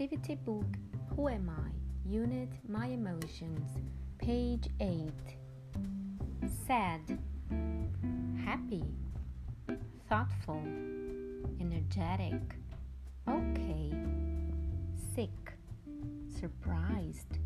Activity Book Who Am I? Unit My Emotions, page 8. Sad, happy, thoughtful, energetic, okay, sick, surprised,